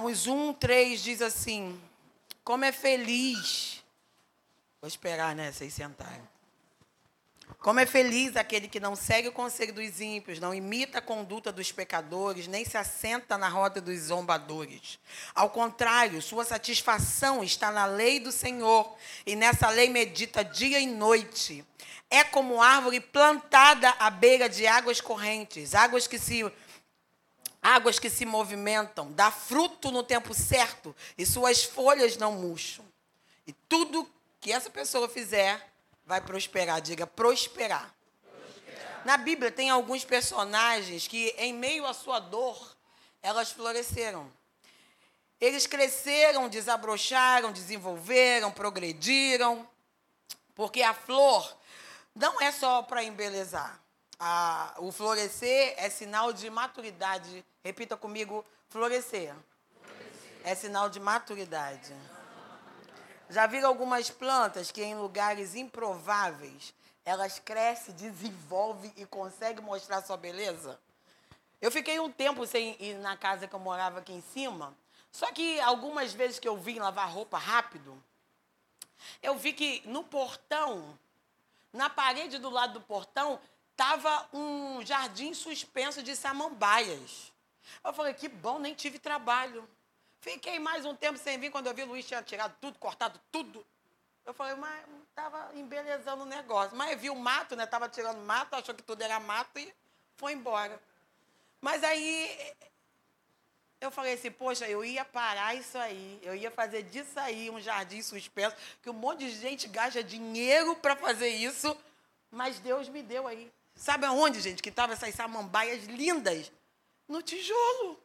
Salmos 1, 3 diz assim: Como é feliz. Vou esperar, né? Vocês sentarem. Como é feliz aquele que não segue o conselho dos ímpios, não imita a conduta dos pecadores, nem se assenta na roda dos zombadores. Ao contrário, sua satisfação está na lei do Senhor, e nessa lei medita dia e noite. É como árvore plantada à beira de águas correntes, águas que se águas que se movimentam, dá fruto no tempo certo, e suas folhas não murcham. E tudo que essa pessoa fizer vai prosperar. Diga prosperar. prosperar. Na Bíblia tem alguns personagens que, em meio à sua dor, elas floresceram. Eles cresceram, desabrocharam, desenvolveram, progrediram, porque a flor não é só para embelezar. A, o florescer é sinal de maturidade. Repita comigo: florescer. É sinal de maturidade. Já viram algumas plantas que em lugares improváveis elas crescem, desenvolvem e conseguem mostrar sua beleza? Eu fiquei um tempo sem ir na casa que eu morava aqui em cima. Só que algumas vezes que eu vim lavar roupa rápido, eu vi que no portão, na parede do lado do portão, estava um jardim suspenso de samambaias. Eu falei, que bom, nem tive trabalho. Fiquei mais um tempo sem vir, quando eu vi o Luiz tinha tirado tudo, cortado tudo. Eu falei, mas estava embelezando o negócio. Mas viu o mato, né? Estava tirando mato, achou que tudo era mato e foi embora. Mas aí eu falei assim, poxa, eu ia parar isso aí, eu ia fazer disso aí um jardim suspenso, que um monte de gente gasta dinheiro para fazer isso, mas Deus me deu aí. Sabe aonde, gente, que estavam essas samambaias lindas? No tijolo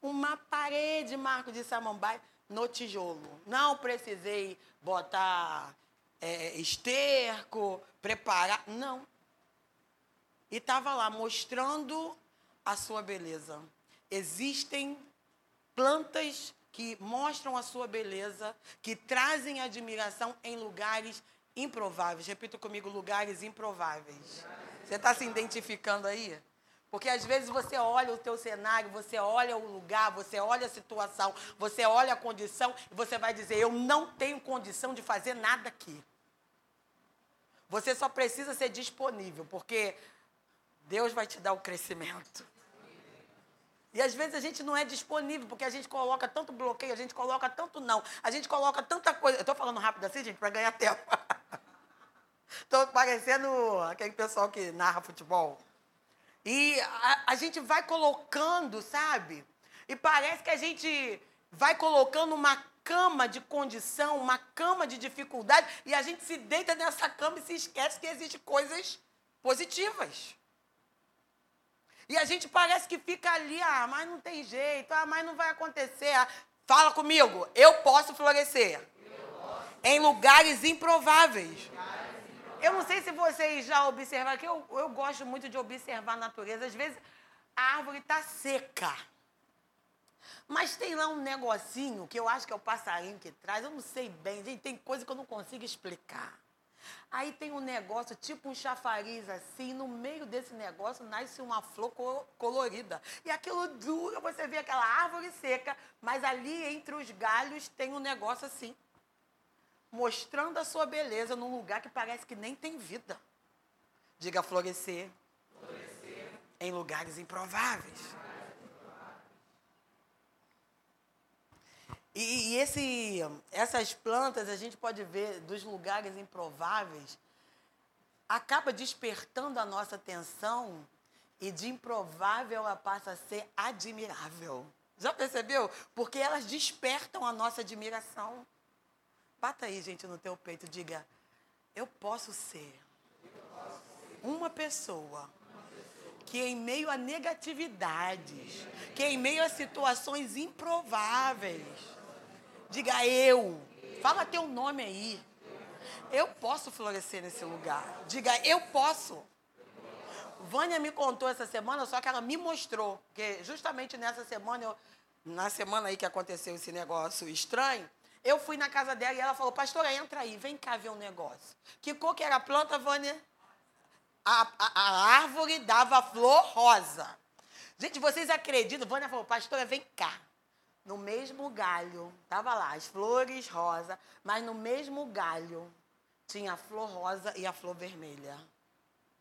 uma parede, Marco de Samambaia, no tijolo. Não precisei botar é, esterco, preparar. Não. E estava lá mostrando a sua beleza. Existem plantas que mostram a sua beleza, que trazem admiração em lugares improváveis. Repita comigo, lugares improváveis. Você está se identificando aí? Porque às vezes você olha o teu cenário, você olha o lugar, você olha a situação, você olha a condição e você vai dizer: "Eu não tenho condição de fazer nada aqui". Você só precisa ser disponível, porque Deus vai te dar o crescimento. E às vezes a gente não é disponível, porque a gente coloca tanto bloqueio, a gente coloca tanto não, a gente coloca tanta coisa. Eu estou falando rápido assim, gente, para ganhar tempo. Estou parecendo aquele pessoal que narra futebol. E a, a gente vai colocando, sabe? E parece que a gente vai colocando uma cama de condição, uma cama de dificuldade, e a gente se deita nessa cama e se esquece que existem coisas positivas. E a gente parece que fica ali, ah, mas não tem jeito, ah, mas não vai acontecer. Ah, fala comigo, eu posso florescer. Eu posso. Em lugares improváveis. Eu não sei se vocês já observaram, que eu, eu gosto muito de observar a natureza. Às vezes a árvore está seca. Mas tem lá um negocinho que eu acho que é o passarinho que traz, eu não sei bem, gente, tem coisa que eu não consigo explicar. Aí tem um negócio, tipo um chafariz assim, no meio desse negócio nasce uma flor colorida. E aquilo dura, você vê aquela árvore seca, mas ali entre os galhos tem um negócio assim mostrando a sua beleza num lugar que parece que nem tem vida. Diga florescer, florescer. em lugares improváveis. E, e esse, essas plantas a gente pode ver dos lugares improváveis, acaba despertando a nossa atenção e de improvável ela passa a ser admirável. Já percebeu? Porque elas despertam a nossa admiração. Bata aí, gente, no teu peito, diga: Eu posso ser uma pessoa que em meio a negatividades, que em meio a situações improváveis, diga eu. Fala teu nome aí. Eu posso florescer nesse lugar. Diga eu posso. Vânia me contou essa semana, só que ela me mostrou que justamente nessa semana, eu, na semana aí que aconteceu esse negócio estranho, eu fui na casa dela e ela falou, pastora, entra aí, vem cá ver um negócio. Que cor que era a planta, Vânia? A, a, a árvore dava flor rosa. Gente, vocês acreditam? Vânia falou, pastora, vem cá. no mesmo galho, tava lá, as flores rosa, mas no mesmo galho tinha a flor rosa e a flor vermelha.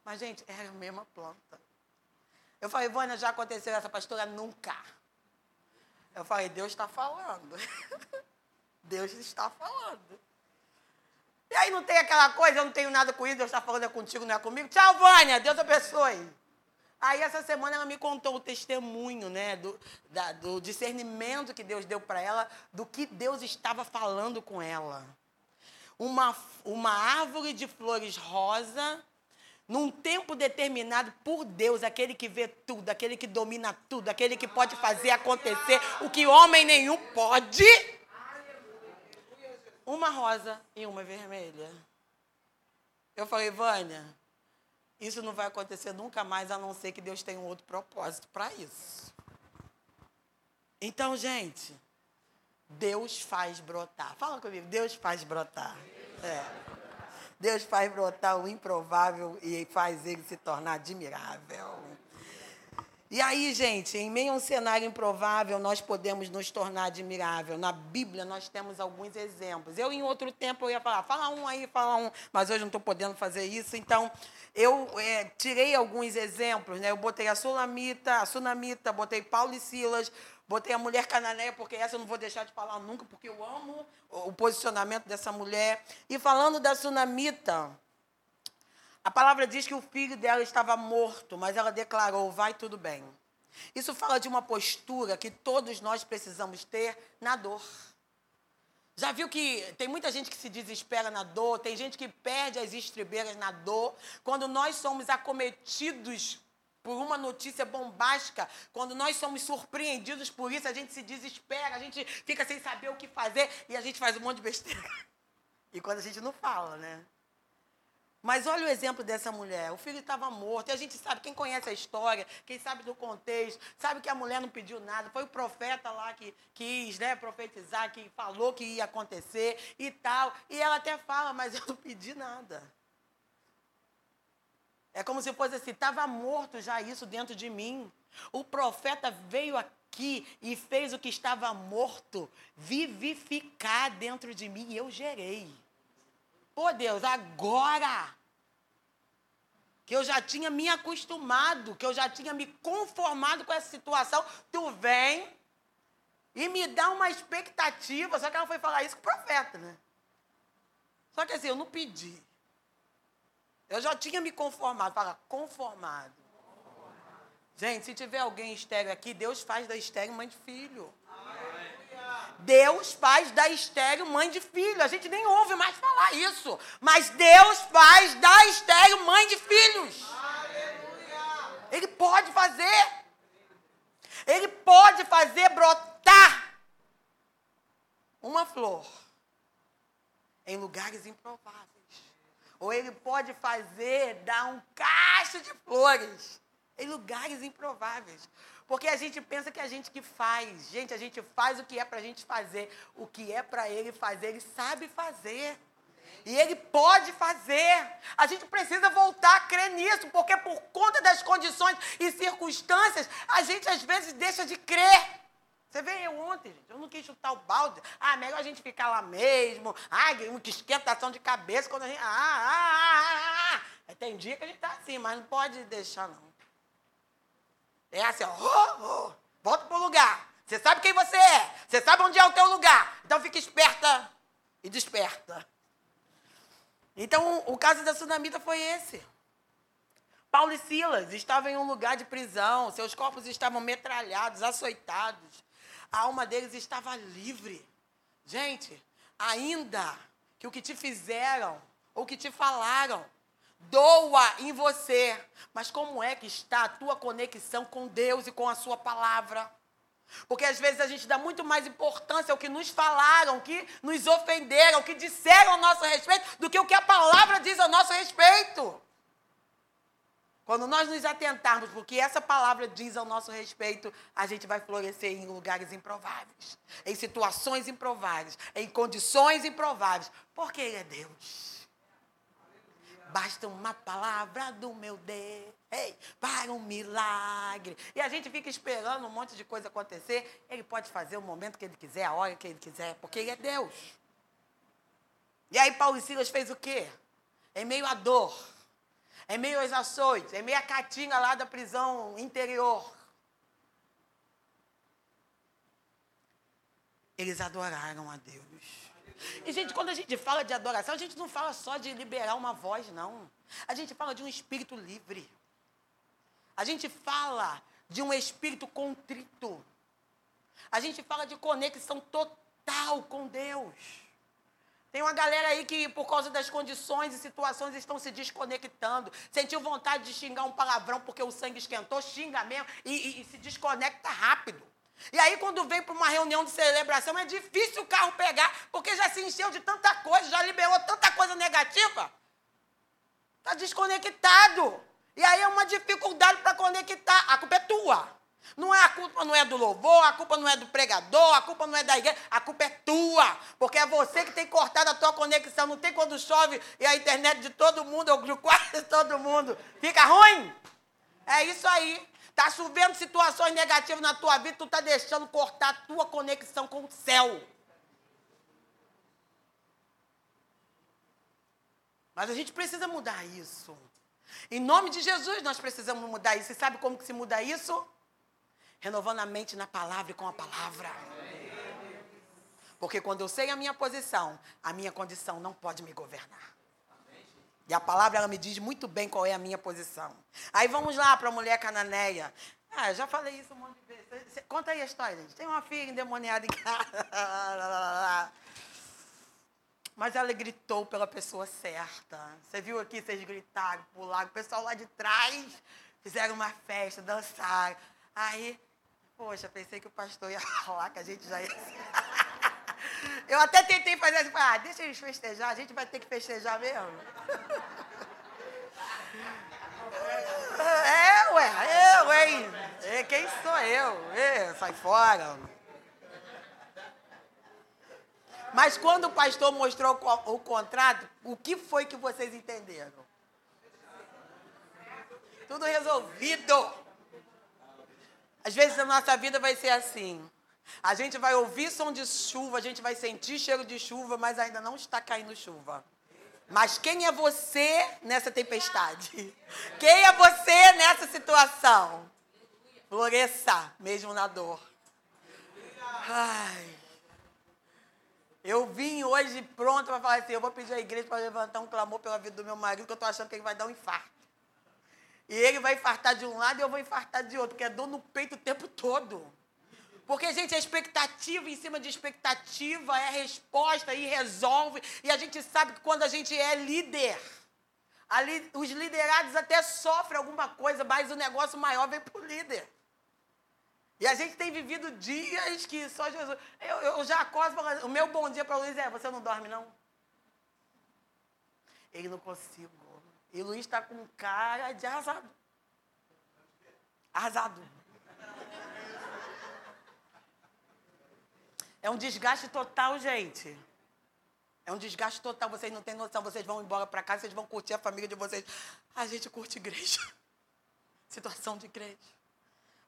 Mas, gente, era a mesma planta. Eu falei, Vânia, já aconteceu essa pastora? Nunca. Eu falei, Deus está falando. Deus está falando. E aí não tem aquela coisa, eu não tenho nada com isso, Deus está falando é contigo, não é comigo. Tchau, Vânia, Deus abençoe. Aí essa semana ela me contou o testemunho, né, do, da, do discernimento que Deus deu para ela, do que Deus estava falando com ela. Uma, uma árvore de flores rosa, num tempo determinado por Deus, aquele que vê tudo, aquele que domina tudo, aquele que pode fazer acontecer o que homem nenhum pode. Uma rosa e uma vermelha. Eu falei, Vânia, isso não vai acontecer nunca mais, a não ser que Deus tenha um outro propósito para isso. Então, gente, Deus faz brotar. Fala comigo, Deus faz brotar. É. Deus faz brotar o improvável e faz ele se tornar admirável. E aí, gente, em meio a um cenário improvável, nós podemos nos tornar admirável. Na Bíblia, nós temos alguns exemplos. Eu, em outro tempo, eu ia falar, fala um aí, fala um, mas hoje não estou podendo fazer isso. Então, eu é, tirei alguns exemplos. Né? Eu botei a Sulamita, a Sunamita, botei Paulo e Silas, botei a mulher cananeia, porque essa eu não vou deixar de falar nunca, porque eu amo o posicionamento dessa mulher. E falando da Sunamita, a palavra diz que o filho dela estava morto, mas ela declarou: vai tudo bem. Isso fala de uma postura que todos nós precisamos ter na dor. Já viu que tem muita gente que se desespera na dor, tem gente que perde as estribeiras na dor. Quando nós somos acometidos por uma notícia bombástica, quando nós somos surpreendidos por isso, a gente se desespera, a gente fica sem saber o que fazer e a gente faz um monte de besteira. E quando a gente não fala, né? Mas olha o exemplo dessa mulher. O filho estava morto. E a gente sabe, quem conhece a história, quem sabe do contexto, sabe que a mulher não pediu nada. Foi o profeta lá que quis né, profetizar, que falou que ia acontecer e tal. E ela até fala, mas eu não pedi nada. É como se fosse assim, estava morto já isso dentro de mim. O profeta veio aqui e fez o que estava morto vivificar dentro de mim e eu gerei. Pô, Deus, agora que eu já tinha me acostumado, que eu já tinha me conformado com essa situação, tu vem e me dá uma expectativa. Só que ela foi falar isso com o profeta, né? Só que assim, eu não pedi. Eu já tinha me conformado. Fala, conformado. Gente, se tiver alguém estéreo aqui, Deus faz da estéreo mãe de filho. Deus faz da estéreo mãe de filho. A gente nem ouve mais falar isso. Mas Deus faz da estéreo mãe de filhos. Ele pode fazer. Ele pode fazer brotar uma flor em lugares improváveis. Ou ele pode fazer dar um cacho de flores em lugares improváveis. Porque a gente pensa que a gente que faz. Gente, a gente faz o que é para a gente fazer. O que é para ele fazer, ele sabe fazer. E ele pode fazer. A gente precisa voltar a crer nisso, porque por conta das condições e circunstâncias, a gente às vezes deixa de crer. Você vê eu ontem, gente, eu não quis chutar o balde. Ah, melhor a gente ficar lá mesmo. Ah, que esquentação de cabeça quando a gente. Ah, ah, ah, ah. ah. Tem dia que a gente tá assim, mas não pode deixar, não. É assim, ó, oh, oh, volta pro lugar. Você sabe quem você é. Você sabe onde é o teu lugar. Então fica esperta e desperta. Então, o caso da tsunamita foi esse. Paulo e Silas estavam em um lugar de prisão, seus corpos estavam metralhados, açoitados. A alma deles estava livre. Gente, ainda que o que te fizeram ou que te falaram doa em você. Mas como é que está a tua conexão com Deus e com a sua palavra? Porque às vezes a gente dá muito mais importância ao que nos falaram, ao que nos ofenderam, ao que disseram a nosso respeito, do que o que a palavra diz a nosso respeito. Quando nós nos atentarmos porque essa palavra diz ao nosso respeito, a gente vai florescer em lugares improváveis, em situações improváveis, em condições improváveis, porque Ele é Deus. Basta uma palavra do meu Deus ei, para um milagre. E a gente fica esperando um monte de coisa acontecer. Ele pode fazer o momento que ele quiser, a hora que ele quiser, porque ele é Deus. E aí Paulo e Silas fez o quê? Em meio à dor, em meio aos açoites, em meio à catinga lá da prisão interior. Eles adoraram a Deus. E, gente, quando a gente fala de adoração, a gente não fala só de liberar uma voz, não. A gente fala de um espírito livre. A gente fala de um espírito contrito. A gente fala de conexão total com Deus. Tem uma galera aí que, por causa das condições e situações, estão se desconectando. Sentiu vontade de xingar um palavrão porque o sangue esquentou, xinga mesmo e, e, e se desconecta rápido. E aí, quando vem para uma reunião de celebração, é difícil o carro pegar, porque já se encheu de tanta coisa, já liberou tanta coisa negativa. Está desconectado. E aí é uma dificuldade para conectar. A culpa é tua. Não é a culpa não é do louvor, a culpa não é do pregador, a culpa não é da igreja, a culpa é tua. Porque é você que tem cortado a tua conexão. Não tem quando chove e a internet de todo mundo, ou de quase todo mundo, fica ruim? É isso aí. Está chovendo situações negativas na tua vida, tu está deixando cortar a tua conexão com o céu. Mas a gente precisa mudar isso. Em nome de Jesus, nós precisamos mudar isso. E sabe como que se muda isso? Renovando a mente na palavra e com a palavra. Porque quando eu sei a minha posição, a minha condição não pode me governar. E a palavra ela me diz muito bem qual é a minha posição. Aí vamos lá para a mulher cananeia. Ah, já falei isso um monte de vezes. Conta aí a história, gente. Tem uma filha endemoniada em casa. Mas ela gritou pela pessoa certa. Você viu aqui, vocês gritaram, pularam. O pessoal lá de trás fizeram uma festa, dançaram. Aí, poxa, pensei que o pastor ia falar que a gente já ia. Eu até tentei fazer assim, ah, deixa eles festejar, a gente vai ter que festejar mesmo. É, ué, eu, hein? É, quem sou eu? É, sai fora. Mas quando o pastor mostrou o contrato, o que foi que vocês entenderam? Tudo resolvido. Às vezes a nossa vida vai ser assim. A gente vai ouvir som de chuva, a gente vai sentir cheiro de chuva, mas ainda não está caindo chuva. Mas quem é você nessa tempestade? Quem é você nessa situação? Floresça, mesmo na dor. Ai. Eu vim hoje pronto para falar assim, eu vou pedir à igreja para levantar um clamor pela vida do meu marido, que eu estou achando que ele vai dar um infarto. E ele vai infartar de um lado e eu vou infartar de outro, porque é dor no peito o tempo todo. Porque, gente, a expectativa em cima de expectativa é resposta e resolve. E a gente sabe que quando a gente é líder, ali, os liderados até sofrem alguma coisa, mas o negócio maior vem para o líder. E a gente tem vivido dias que só Jesus. Eu, eu já acordo o meu bom dia para o Luiz é: você não dorme, não? Ele não consigo. E o Luiz está com cara de arrasado. Arrasado. É um desgaste total, gente. É um desgaste total. Vocês não têm noção. Vocês vão embora para casa, vocês vão curtir a família de vocês. A gente curte igreja. Situação de igreja.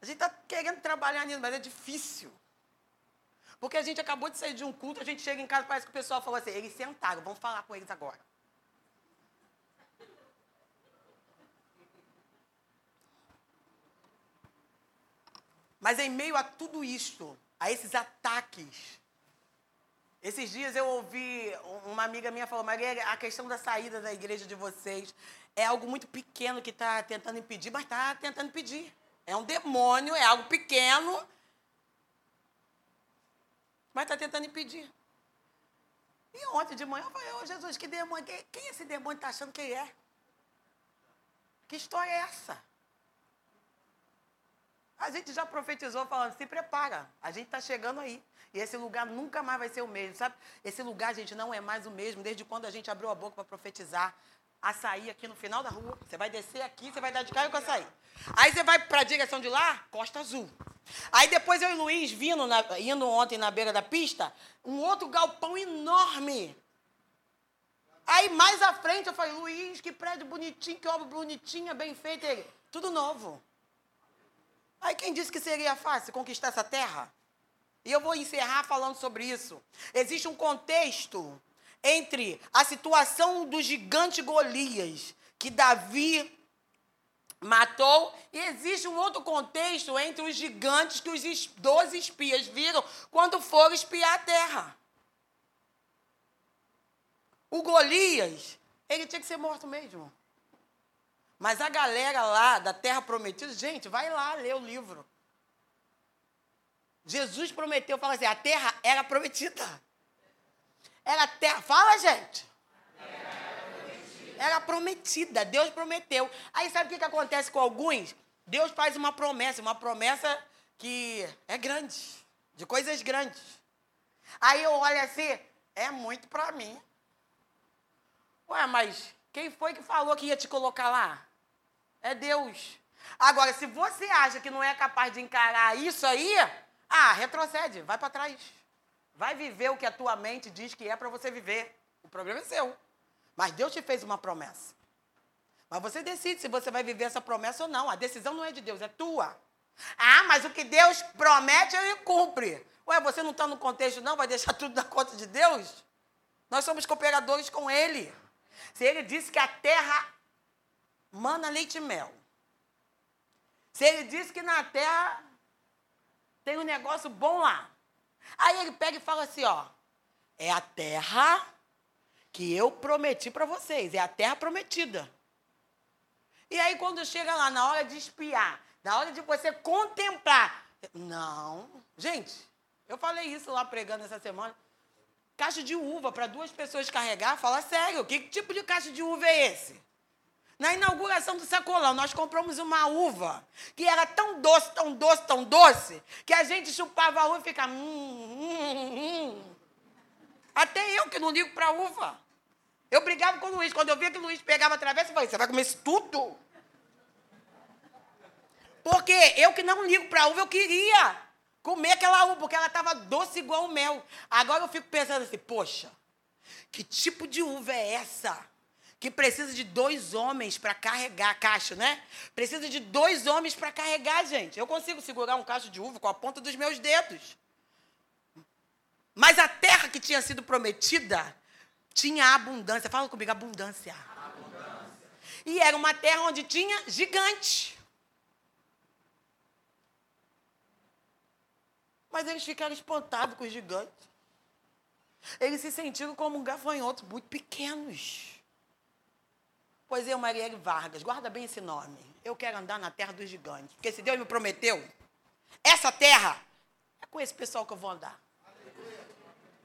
A gente está querendo trabalhar nisso, mas é difícil. Porque a gente acabou de sair de um culto, a gente chega em casa parece que o pessoal falou assim, eles sentaram, vamos falar com eles agora. Mas em meio a tudo isto, a esses ataques, esses dias eu ouvi uma amiga minha falou, Maria, a questão da saída da igreja de vocês é algo muito pequeno que está tentando impedir, mas está tentando impedir. É um demônio, é algo pequeno, mas está tentando impedir. E ontem de manhã eu falei, oh, Jesus, que demônio, quem esse demônio está achando que é? Que história é essa? A gente já profetizou falando, se prepara, a gente está chegando aí. E esse lugar nunca mais vai ser o mesmo, sabe? Esse lugar, gente, não é mais o mesmo desde quando a gente abriu a boca para profetizar açaí aqui no final da rua. Você vai descer aqui, você vai dar de cara com açaí. Aí você vai para a direção de lá, Costa Azul. Aí depois eu e Luiz vindo, na, indo ontem na beira da pista, um outro galpão enorme. Aí mais à frente eu falei, Luiz, que prédio bonitinho, que obra bonitinha, bem feita. Ele, tudo novo. Aí quem disse que seria fácil conquistar essa terra? E eu vou encerrar falando sobre isso. Existe um contexto entre a situação do gigante Golias, que Davi matou, e existe um outro contexto entre os gigantes que os doze espias viram quando foram espiar a terra. O Golias, ele tinha que ser morto mesmo. Mas a galera lá da Terra Prometida, gente, vai lá ler o livro. Jesus prometeu, fala assim, a terra era prometida. Era terra, fala gente. Era prometida, Deus prometeu. Aí sabe o que, que acontece com alguns? Deus faz uma promessa, uma promessa que é grande, de coisas grandes. Aí eu olho assim, é muito para mim. Ué, mas quem foi que falou que ia te colocar lá? É Deus. Agora, se você acha que não é capaz de encarar isso aí, ah, retrocede, vai para trás. Vai viver o que a tua mente diz que é para você viver. O problema é seu. Mas Deus te fez uma promessa. Mas você decide se você vai viver essa promessa ou não. A decisão não é de Deus, é tua. Ah, mas o que Deus promete, ele cumpre. Ué, você não está no contexto, não? Vai deixar tudo na conta de Deus? Nós somos cooperadores com Ele. Se Ele disse que a terra mana leite e mel. Se Ele disse que na terra tem um negócio bom lá. Aí Ele pega e fala assim, ó. É a terra que eu prometi para vocês. É a terra prometida. E aí, quando chega lá, na hora de espiar, na hora de você contemplar. Não. Gente, eu falei isso lá pregando essa semana. Caixa de uva para duas pessoas carregar, fala sério, que tipo de caixa de uva é esse? Na inauguração do sacolão, nós compramos uma uva que era tão doce, tão doce, tão doce, que a gente chupava a uva e ficava. Hum, hum, hum. Até eu que não ligo para uva. Eu brigava com o Luiz. Quando eu via que o Luiz pegava a travessa, eu falei: você vai comer isso tudo? Porque eu que não ligo para uva, eu queria comer aquela uva, porque ela estava doce igual o mel. Agora eu fico pensando assim: poxa, que tipo de uva é essa? Que precisa de dois homens para carregar a caixa, né? Precisa de dois homens para carregar, gente. Eu consigo segurar um cacho de uva com a ponta dos meus dedos. Mas a terra que tinha sido prometida tinha abundância. Fala comigo, abundância. abundância. E era uma terra onde tinha gigante. Mas eles ficaram espantados com os gigantes. Eles se sentiram como um gafanhoto, muito pequenos. Pois eu, Marielle Vargas, guarda bem esse nome. Eu quero andar na terra dos gigantes. Porque se Deus me prometeu, essa terra é com esse pessoal que eu vou andar.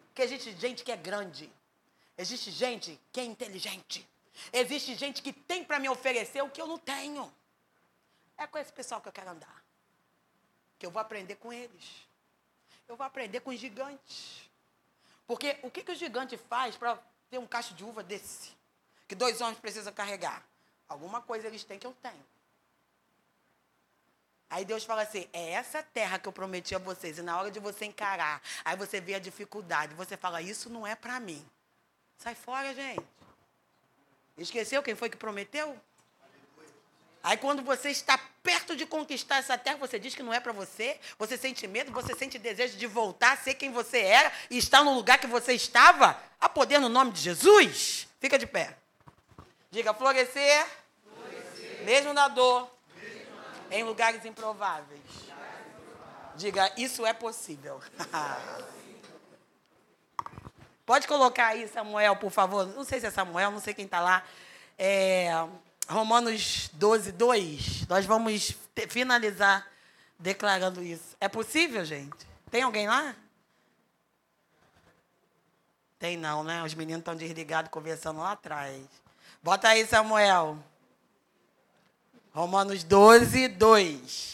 Porque existe gente que é grande. Existe gente que é inteligente. Existe gente que tem para me oferecer o que eu não tenho. É com esse pessoal que eu quero andar. Que eu vou aprender com eles. Eu vou aprender com os gigantes. Porque o que, que o gigante faz para ter um cacho de uva desse? Que dois homens precisam carregar? Alguma coisa eles têm que eu tenho. Aí Deus fala assim: é essa terra que eu prometi a vocês. E na hora de você encarar, aí você vê a dificuldade. Você fala: isso não é para mim. Sai fora, gente. Esqueceu quem foi que prometeu? Aí quando você está perto de conquistar essa terra, você diz que não é para você, você sente medo, você sente desejo de voltar a ser quem você era e estar no lugar que você estava, a poder no nome de Jesus. Fica de pé. Diga, florescer, florescer. mesmo na dor, mesmo na dor. em lugares improváveis. Diga, isso é possível. Pode colocar aí, Samuel, por favor. Não sei se é Samuel, não sei quem está lá. É, Romanos 12, 2. Nós vamos finalizar declarando isso. É possível, gente? Tem alguém lá? Tem não, né? Os meninos estão desligados conversando lá atrás. Bota aí, Samuel. Romanos 12, 2.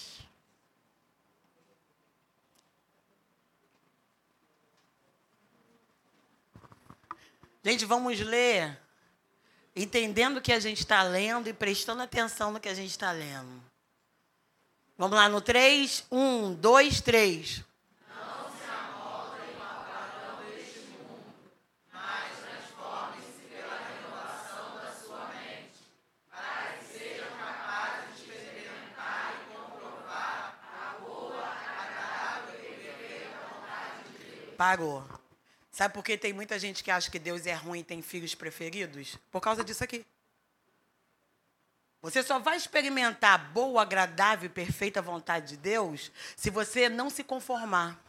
Gente, vamos ler entendendo o que a gente está lendo e prestando atenção no que a gente está lendo. Vamos lá no 3? 1, 2, 3. Não se amoldem ao padrão deste mundo, mas transformem-se pela Parou. Sabe por que tem muita gente que acha que Deus é ruim e tem filhos preferidos? Por causa disso aqui. Você só vai experimentar a boa, agradável e perfeita vontade de Deus se você não se conformar.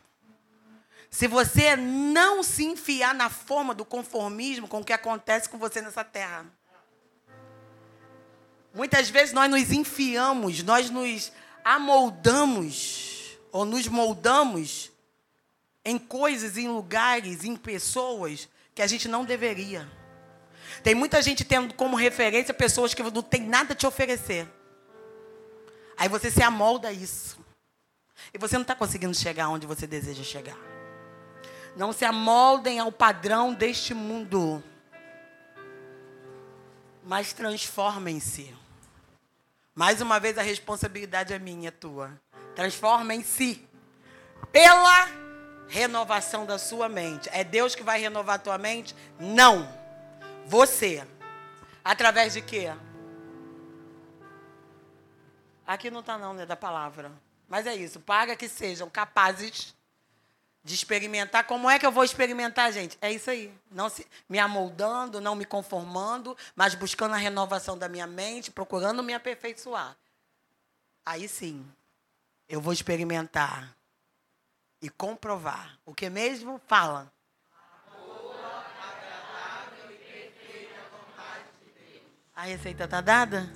Se você não se enfiar na forma do conformismo com o que acontece com você nessa terra. Muitas vezes nós nos enfiamos, nós nos amoldamos ou nos moldamos em coisas, em lugares, em pessoas que a gente não deveria. Tem muita gente tendo como referência pessoas que não tem nada a te oferecer. Aí você se amolda a isso. E você não está conseguindo chegar onde você deseja chegar. Não se amoldem ao padrão deste mundo. Mas transformem-se. Mais uma vez a responsabilidade é minha, é tua. Transformem-se pela renovação da sua mente. É Deus que vai renovar a tua mente? Não. Você. Através de quê? Aqui não está não, né, da palavra. Mas é isso, para que sejam capazes de experimentar. Como é que eu vou experimentar, gente? É isso aí. Não se, me amoldando, não me conformando, mas buscando a renovação da minha mente, procurando me aperfeiçoar. Aí sim, eu vou experimentar e comprovar. O que mesmo? Fala. A receita está dada?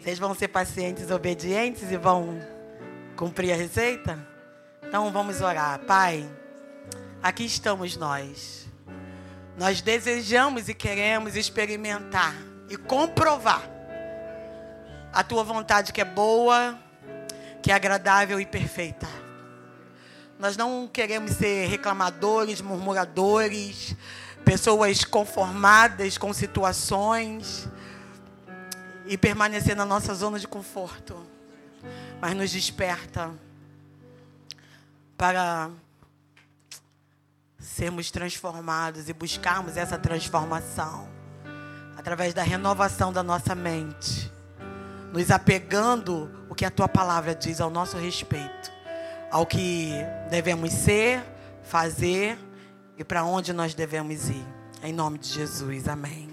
Vocês vão ser pacientes, obedientes e vão cumprir a receita? Então vamos orar. Pai, aqui estamos nós. Nós desejamos e queremos experimentar e comprovar a tua vontade que é boa, que é agradável e perfeita. Nós não queremos ser reclamadores, murmuradores, pessoas conformadas com situações e permanecer na nossa zona de conforto, mas nos desperta para sermos transformados e buscarmos essa transformação através da renovação da nossa mente, nos apegando o que a tua palavra diz ao nosso respeito, ao que devemos ser, fazer e para onde nós devemos ir. Em nome de Jesus, amém.